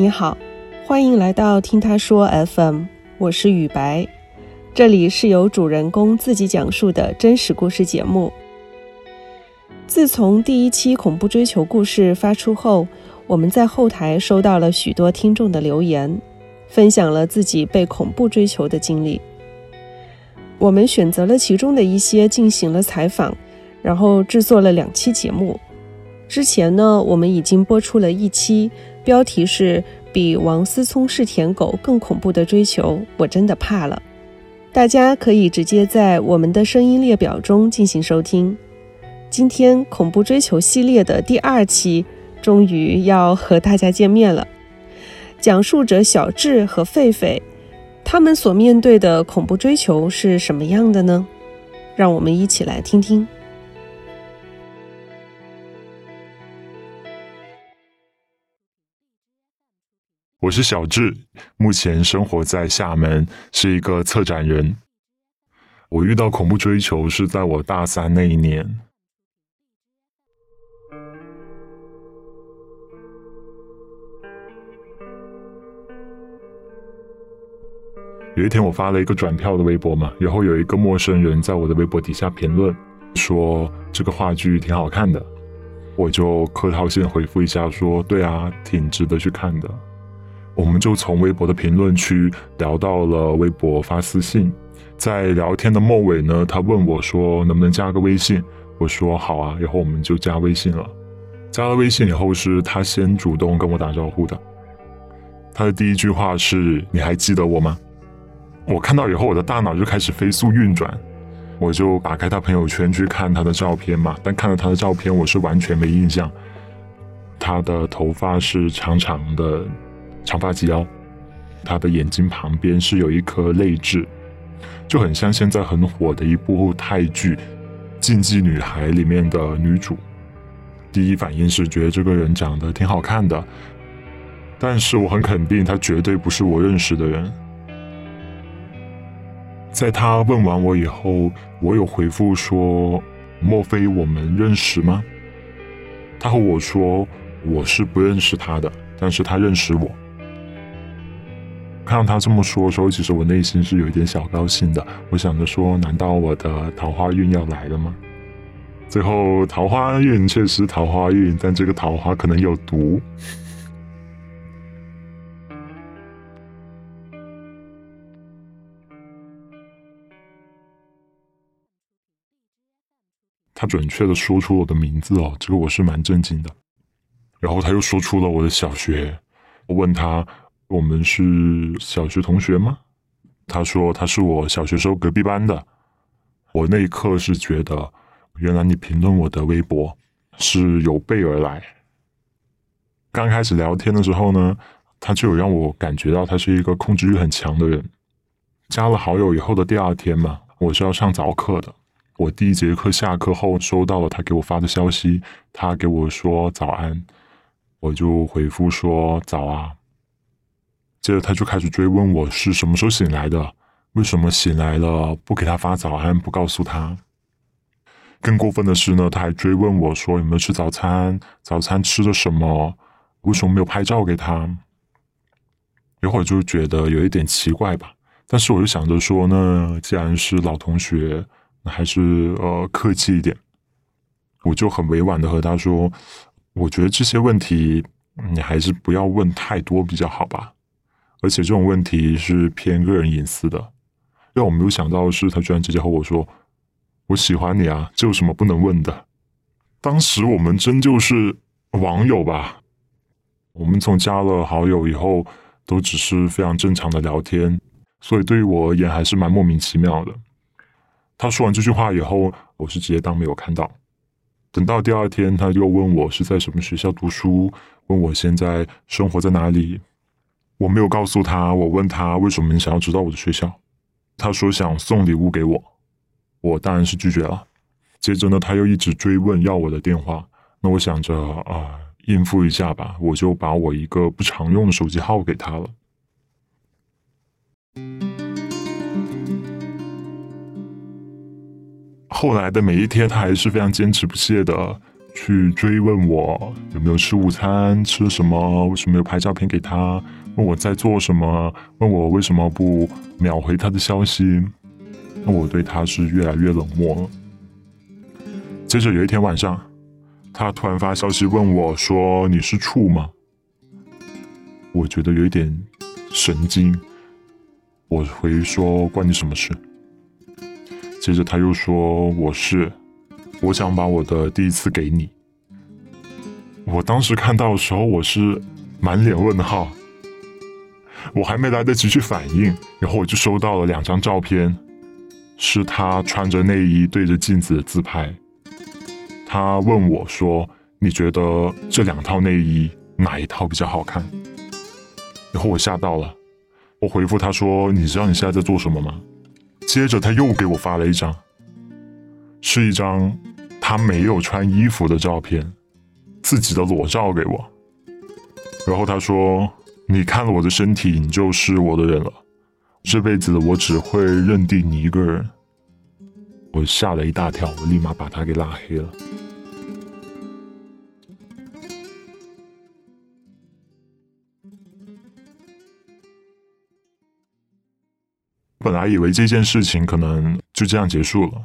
你好，欢迎来到听他说 FM，我是雨白，这里是由主人公自己讲述的真实故事节目。自从第一期恐怖追求故事发出后，我们在后台收到了许多听众的留言，分享了自己被恐怖追求的经历。我们选择了其中的一些进行了采访，然后制作了两期节目。之前呢，我们已经播出了一期，标题是“比王思聪是舔狗更恐怖的追求”，我真的怕了。大家可以直接在我们的声音列表中进行收听。今天恐怖追求系列的第二期终于要和大家见面了，讲述者小智和狒狒。他们所面对的恐怖追求是什么样的呢？让我们一起来听听。我是小智，目前生活在厦门，是一个策展人。我遇到恐怖追求是在我大三那一年。有一天，我发了一个转票的微博嘛，然后有一个陌生人在我的微博底下评论，说这个话剧挺好看的，我就客套性回复一下，说对啊，挺值得去看的。我们就从微博的评论区聊到了微博发私信，在聊天的末尾呢，他问我说能不能加个微信，我说好啊，然后我们就加微信了。加了微信以后，是他先主动跟我打招呼的，他的第一句话是：“你还记得我吗？”我看到以后，我的大脑就开始飞速运转，我就打开他朋友圈去看他的照片嘛。但看到他的照片，我是完全没印象。他的头发是长长的，长发及腰，他的眼睛旁边是有一颗泪痣，就很像现在很火的一部泰剧《禁忌女孩》里面的女主。第一反应是觉得这个人长得挺好看的，但是我很肯定他绝对不是我认识的人。在他问完我以后，我有回复说：“莫非我们认识吗？”他和我说：“我是不认识他的，但是他认识我。”看到他这么说的时候，其实我内心是有一点小高兴的。我想着说：“难道我的桃花运要来了吗？”最后，桃花运确实桃花运，但这个桃花可能有毒。他准确的说出我的名字哦，这个我是蛮震惊的。然后他又说出了我的小学，我问他我们是小学同学吗？他说他是我小学时候隔壁班的。我那一刻是觉得，原来你评论我的微博是有备而来。刚开始聊天的时候呢，他就有让我感觉到他是一个控制欲很强的人。加了好友以后的第二天嘛，我是要上早课的。我第一节课下课后收到了他给我发的消息，他给我说早安，我就回复说早啊。接着他就开始追问我是什么时候醒来的，为什么醒来了不给他发早安，不告诉他。更过分的是呢，他还追问我说有没有吃早餐，早餐吃的什么，为什么没有拍照给他？一会儿就觉得有一点奇怪吧，但是我就想着说呢，既然是老同学。那还是呃客气一点，我就很委婉的和他说，我觉得这些问题你还是不要问太多比较好吧，而且这种问题是偏个人隐私的。让我没有想到的是，他居然直接和我说，我喜欢你啊，这有什么不能问的？当时我们真就是网友吧，我们从加了好友以后，都只是非常正常的聊天，所以对于我而言还是蛮莫名其妙的。他说完这句话以后，我是直接当没有看到。等到第二天，他又问我是在什么学校读书，问我现在生活在哪里。我没有告诉他。我问他为什么你想要知道我的学校，他说想送礼物给我。我当然是拒绝了。接着呢，他又一直追问要我的电话。那我想着啊，应付一下吧，我就把我一个不常用的手机号给他了。后来的每一天，他还是非常坚持不懈的去追问我有没有吃午餐，吃了什么，为什么没有拍照片给他，问我在做什么，问我为什么不秒回他的消息。那我对他是越来越冷漠了。接着有一天晚上，他突然发消息问我说：“你是处吗？”我觉得有一点神经，我回说：“关你什么事？”接着他又说：“我是，我想把我的第一次给你。”我当时看到的时候，我是满脸问号，我还没来得及去反应，然后我就收到了两张照片，是他穿着内衣对着镜子的自拍。他问我说：“你觉得这两套内衣哪一套比较好看？”然后我吓到了，我回复他说：“你知道你现在在做什么吗？”接着他又给我发了一张，是一张他没有穿衣服的照片，自己的裸照给我。然后他说：“你看了我的身体，你就是我的人了。这辈子我只会认定你一个人。”我吓了一大跳，我立马把他给拉黑了。本来以为这件事情可能就这样结束了。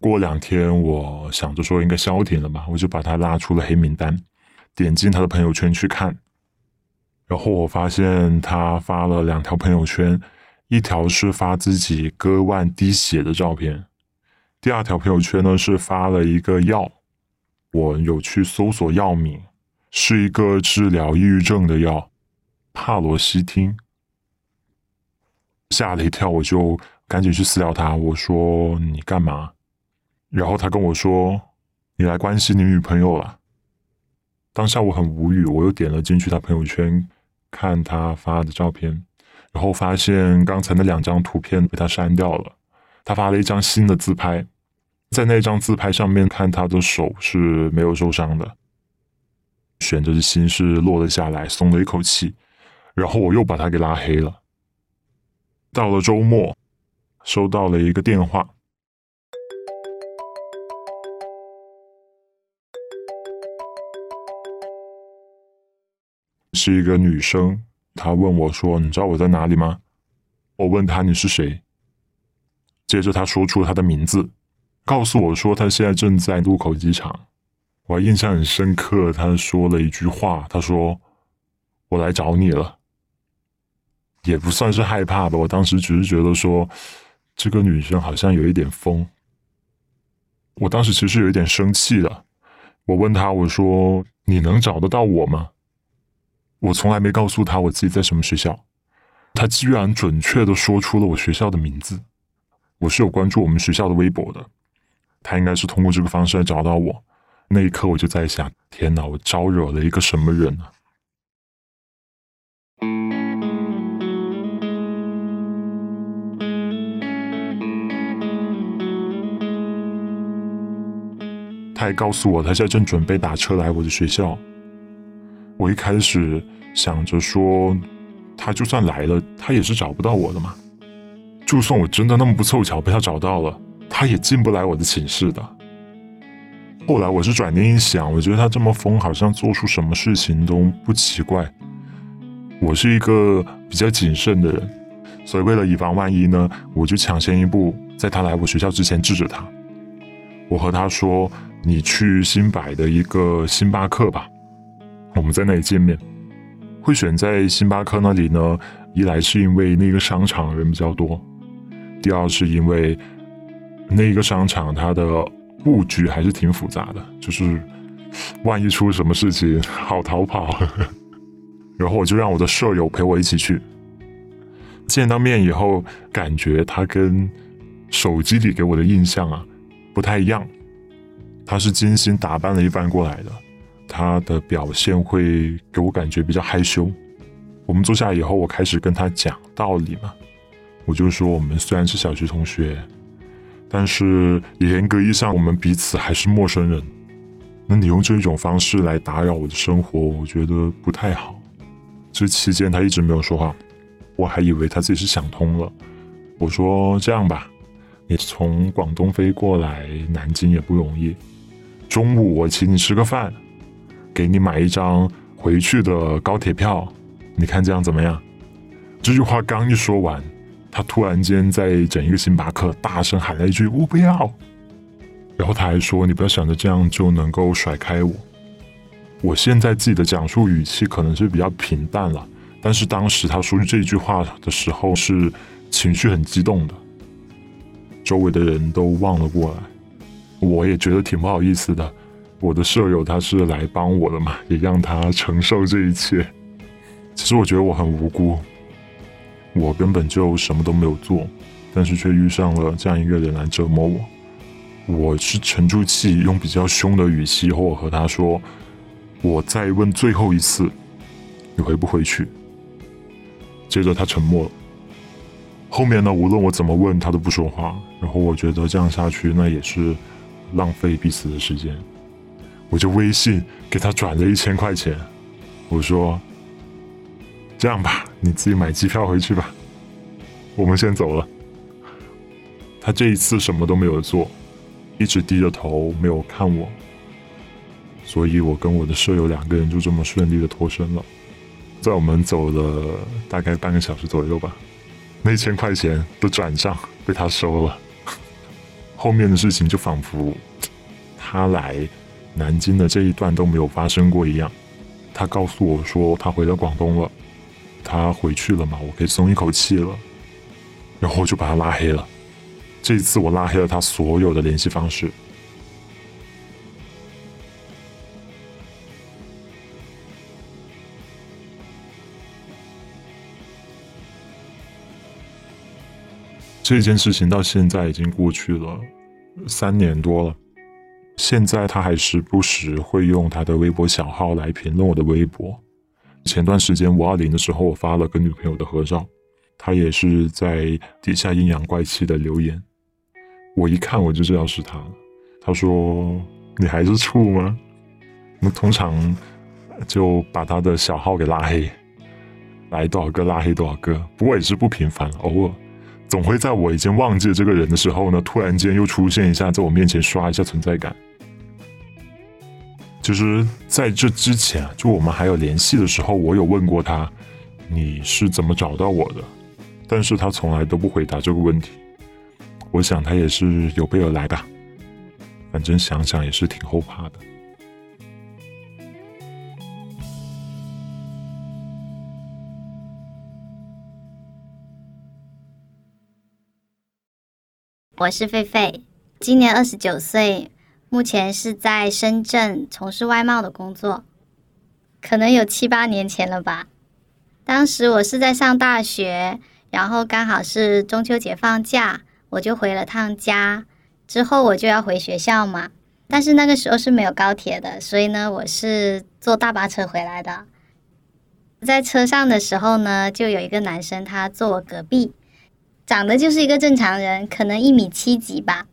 过两天，我想着说应该消停了吧，我就把他拉出了黑名单，点进他的朋友圈去看。然后我发现他发了两条朋友圈，一条是发自己割腕滴血的照片，第二条朋友圈呢是发了一个药。我有去搜索药名，是一个治疗抑郁症的药，帕罗西汀。吓了一跳，我就赶紧去私聊他，我说你干嘛？然后他跟我说你来关心你女朋友了。当下我很无语，我又点了进去他朋友圈看他发的照片，然后发现刚才那两张图片被他删掉了，他发了一张新的自拍，在那张自拍上面看他的手是没有受伤的，悬着的心是落了下来，松了一口气，然后我又把他给拉黑了。到了周末，收到了一个电话，是一个女生。她问我说：“你知道我在哪里吗？”我问她：“你是谁？”接着她说出她的名字，告诉我说她现在正在禄口机场。我印象很深刻，她说了一句话：“她说我来找你了。”也不算是害怕吧，我当时只是觉得说，这个女生好像有一点疯。我当时其实有一点生气的，我问她，我说：“你能找得到我吗？”我从来没告诉他我自己在什么学校，他居然准确的说出了我学校的名字。我是有关注我们学校的微博的，他应该是通过这个方式来找到我。那一刻我就在想：天哪，我招惹了一个什么人呢？他还告诉我，他现在正准备打车来我的学校。我一开始想着说，他就算来了，他也是找不到我的嘛。就算我真的那么不凑巧被他找到了，他也进不来我的寝室的。后来我是转念一想，我觉得他这么疯，好像做出什么事情都不奇怪。我是一个比较谨慎的人，所以为了以防万一呢，我就抢先一步，在他来我学校之前制止他。我和他说。你去新百的一个星巴克吧，我们在那里见面。会选在星巴克那里呢？一来是因为那个商场人比较多，第二是因为那个商场它的布局还是挺复杂的，就是万一出什么事情好逃跑。然后我就让我的舍友陪我一起去。见到面以后，感觉他跟手机里给我的印象啊不太一样。他是精心打扮了一番过来的，他的表现会给我感觉比较害羞。我们坐下以后，我开始跟他讲道理嘛，我就说我们虽然是小学同学，但是严格意义上我们彼此还是陌生人。那你用这种方式来打扰我的生活，我觉得不太好。这期间他一直没有说话，我还以为他自己是想通了。我说这样吧，你从广东飞过来南京也不容易。中午我请你吃个饭，给你买一张回去的高铁票，你看这样怎么样？”这句话刚一说完，他突然间在整一个星巴克大声喊了一句：“我不要！”然后他还说：“你不要想着这样就能够甩开我。”我现在自己的讲述语气可能是比较平淡了，但是当时他说出这句话的时候是情绪很激动的，周围的人都望了过来，我也觉得挺不好意思的。我的舍友他是来帮我的嘛，也让他承受这一切。其实我觉得我很无辜。我根本就什么都没有做，但是却遇上了这样一个人来折磨我。我是沉住气，用比较凶的语气，或和他说：“我再问最后一次，你回不回去？”接着他沉默了。后面呢，无论我怎么问他都不说话。然后我觉得这样下去，那也是浪费彼此的时间。我就微信给他转了一千块钱，我说。这样吧，你自己买机票回去吧。我们先走了。他这一次什么都没有做，一直低着头没有看我，所以我跟我的舍友两个人就这么顺利的脱身了。在我们走了大概半个小时左右吧，那一千块钱的转账被他收了。后面的事情就仿佛他来南京的这一段都没有发生过一样。他告诉我说他回到广东了。他回去了嘛？我可以松一口气了，然后就把他拉黑了。这一次我拉黑了他所有的联系方式。这件事情到现在已经过去了三年多了，现在他还时不时会用他的微博小号来评论我的微博。前段时间五二零的时候，我发了跟女朋友的合照，他也是在底下阴阳怪气的留言。我一看我就知道是他，他说：“你还是处吗？”那通常就把他的小号给拉黑，来多少个拉黑多少个。不过也是不频繁，偶尔总会在我已经忘记这个人的时候呢，突然间又出现一下，在我面前刷一下存在感。其实在这之前，就我们还有联系的时候，我有问过他，你是怎么找到我的？但是他从来都不回答这个问题。我想他也是有备而来吧。反正想想也是挺后怕的。我是狒狒，今年二十九岁。目前是在深圳从事外贸的工作，可能有七八年前了吧。当时我是在上大学，然后刚好是中秋节放假，我就回了趟家。之后我就要回学校嘛，但是那个时候是没有高铁的，所以呢，我是坐大巴车回来的。在车上的时候呢，就有一个男生，他坐我隔壁，长得就是一个正常人，可能一米七几吧，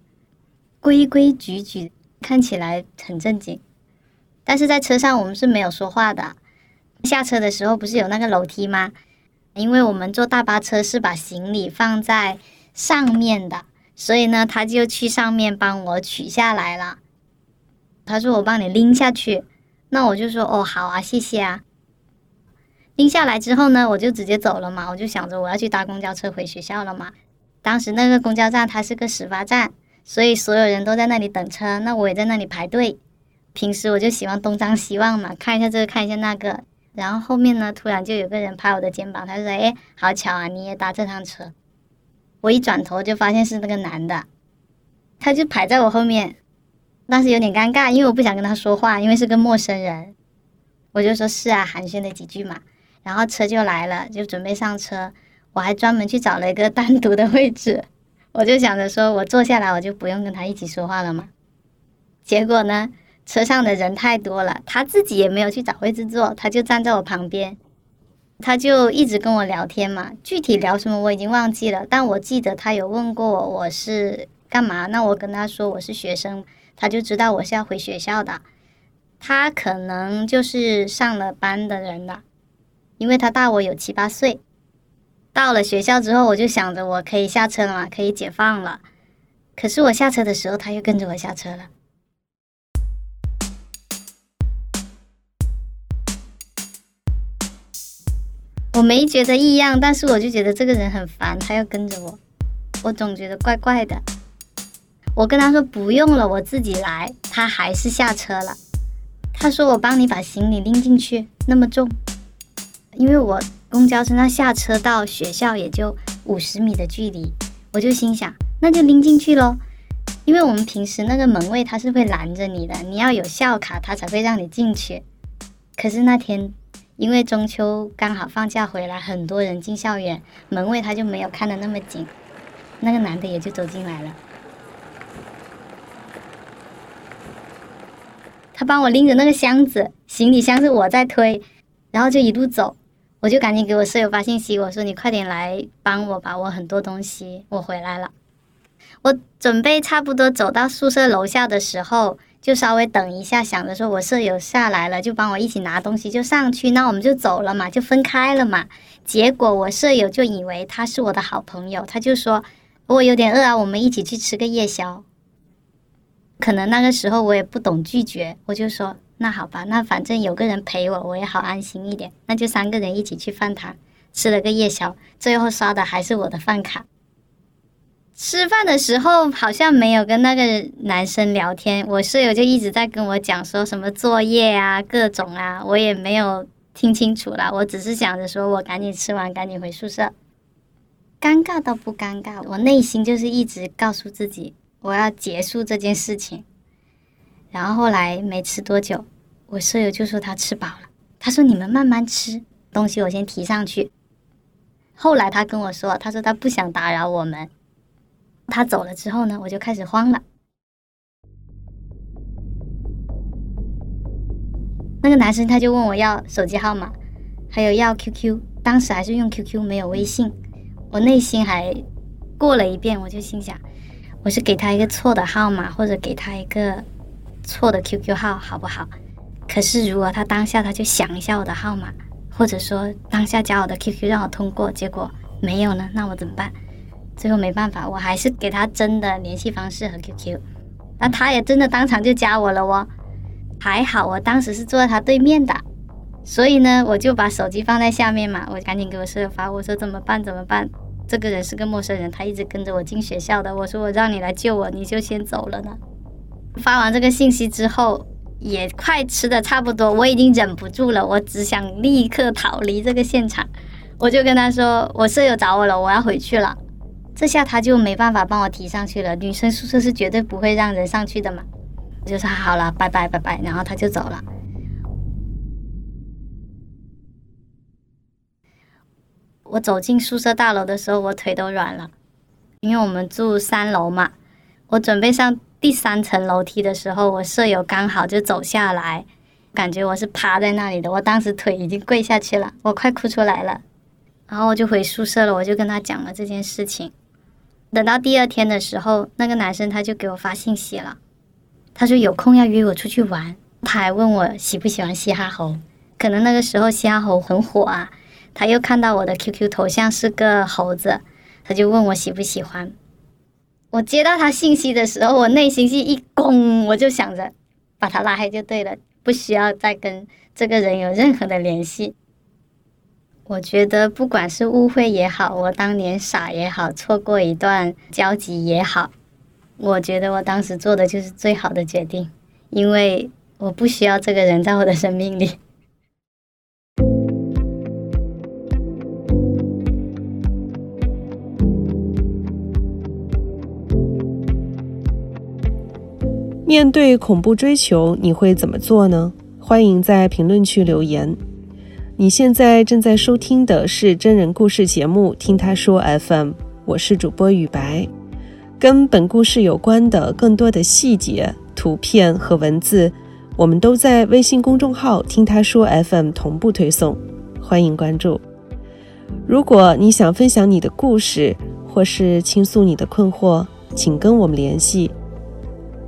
规规矩矩。看起来很正经，但是在车上我们是没有说话的。下车的时候不是有那个楼梯吗？因为我们坐大巴车是把行李放在上面的，所以呢，他就去上面帮我取下来了。他说我帮你拎下去，那我就说哦好啊，谢谢啊。拎下来之后呢，我就直接走了嘛，我就想着我要去搭公交车回学校了嘛。当时那个公交站它是个始发站。所以所有人都在那里等车，那我也在那里排队。平时我就喜欢东张西望嘛，看一下这个，看一下那个。然后后面呢，突然就有个人拍我的肩膀，他说：“哎，好巧啊，你也搭这趟车。”我一转头就发现是那个男的，他就排在我后面。当时有点尴尬，因为我不想跟他说话，因为是个陌生人。我就说是啊，寒暄了几句嘛。然后车就来了，就准备上车。我还专门去找了一个单独的位置。我就想着说，我坐下来，我就不用跟他一起说话了嘛。结果呢，车上的人太多了，他自己也没有去找位置坐，他就站在我旁边，他就一直跟我聊天嘛。具体聊什么我已经忘记了，但我记得他有问过我我是干嘛，那我跟他说我是学生，他就知道我是要回学校的。他可能就是上了班的人了，因为他大我有七八岁。到了学校之后我就想着我可以下车了嘛可以解放了。可是我下车的时候他又跟着我下车了。我没觉得异样但是我就觉得这个人很烦他要跟着我。我总觉得怪怪的。我跟他说不用了我自己来他还是下车了。他说我帮你把行李拎进去那么重。因为我公交车上下车到学校也就五十米的距离，我就心想那就拎进去喽。因为我们平时那个门卫他是会拦着你的，你要有校卡他才会让你进去。可是那天因为中秋刚好放假回来，很多人进校园，门卫他就没有看得那么紧，那个男的也就走进来了。他帮我拎着那个箱子，行李箱是我在推，然后就一路走，我就赶紧给我舍友发信息，我说你快点来帮我吧，我很多东西，我回来了。我准备差不多走到宿舍楼下的时候，就稍微等一下，想着说我舍友下来了，就帮我一起拿东西就上去，那我们就走了嘛，就分开了嘛。结果我舍友就以为他是我的好朋友，他就说我有点饿啊，我们一起去吃个夜宵。可能那个时候我也不懂拒绝，我就说那好吧，那反正有个人陪我，我也好安心一点。那就三个人一起去饭堂吃了个夜宵，最后刷的还是我的饭卡。吃饭的时候好像没有跟那个男生聊天，我室友就一直在跟我讲说什么作业啊、各种啊，我也没有听清楚啦。我只是想着说我赶紧吃完，赶紧回宿舍。尴尬倒不尴尬，我内心就是一直告诉自己。我要结束这件事情，然后后来没吃多久，我舍友就说他吃饱了。他说：“你们慢慢吃东西，我先提上去。”后来他跟我说：“他说他不想打扰我们。”他走了之后呢，我就开始慌了。那个男生他就问我要手机号码，还有要 QQ，当时还是用 QQ，没有微信。我内心还过了一遍，我就心想。我是给他一个错的号码，或者给他一个错的 QQ 号，好不好？可是如果他当下他就想一下我的号码，或者说当下加我的 QQ 让我通过，结果没有呢，那我怎么办？最后没办法，我还是给他真的联系方式和 QQ，那他也真的当场就加我了哦。还好我当时是坐在他对面的，所以呢，我就把手机放在下面嘛，我赶紧给我室友发，我说怎么办？怎么办？这个人是个陌生人，他一直跟着我进学校的。我说我让你来救我，你就先走了呢。发完这个信息之后，也快吃的差不多，我已经忍不住了，我只想立刻逃离这个现场。我就跟他说，我舍友找我了，我要回去了。这下他就没办法帮我提上去了。女生宿舍是绝对不会让人上去的嘛。我就说好了，拜拜拜拜，然后他就走了。我走进宿舍大楼的时候，我腿都软了，因为我们住三楼嘛。我准备上第三层楼梯的时候，我舍友刚好就走下来，感觉我是趴在那里的，我当时腿已经跪下去了，我快哭出来了。然后我就回宿舍了，我就跟他讲了这件事情。等到第二天的时候，那个男生他就给我发信息了，他说有空要约我出去玩，他还问我喜不喜欢嘻哈猴，可能那个时候嘻哈猴很火啊。他又看到我的 QQ 头像是个猴子，他就问我喜不喜欢。我接到他信息的时候，我内心是一攻，我就想着把他拉黑就对了，不需要再跟这个人有任何的联系。我觉得不管是误会也好，我当年傻也好，错过一段交集也好，我觉得我当时做的就是最好的决定，因为我不需要这个人在我的生命里。面对恐怖追求，你会怎么做呢？欢迎在评论区留言。你现在正在收听的是真人故事节目《听他说 FM》，我是主播雨白。跟本故事有关的更多的细节、图片和文字，我们都在微信公众号“听他说 FM” 同步推送，欢迎关注。如果你想分享你的故事，或是倾诉你的困惑，请跟我们联系。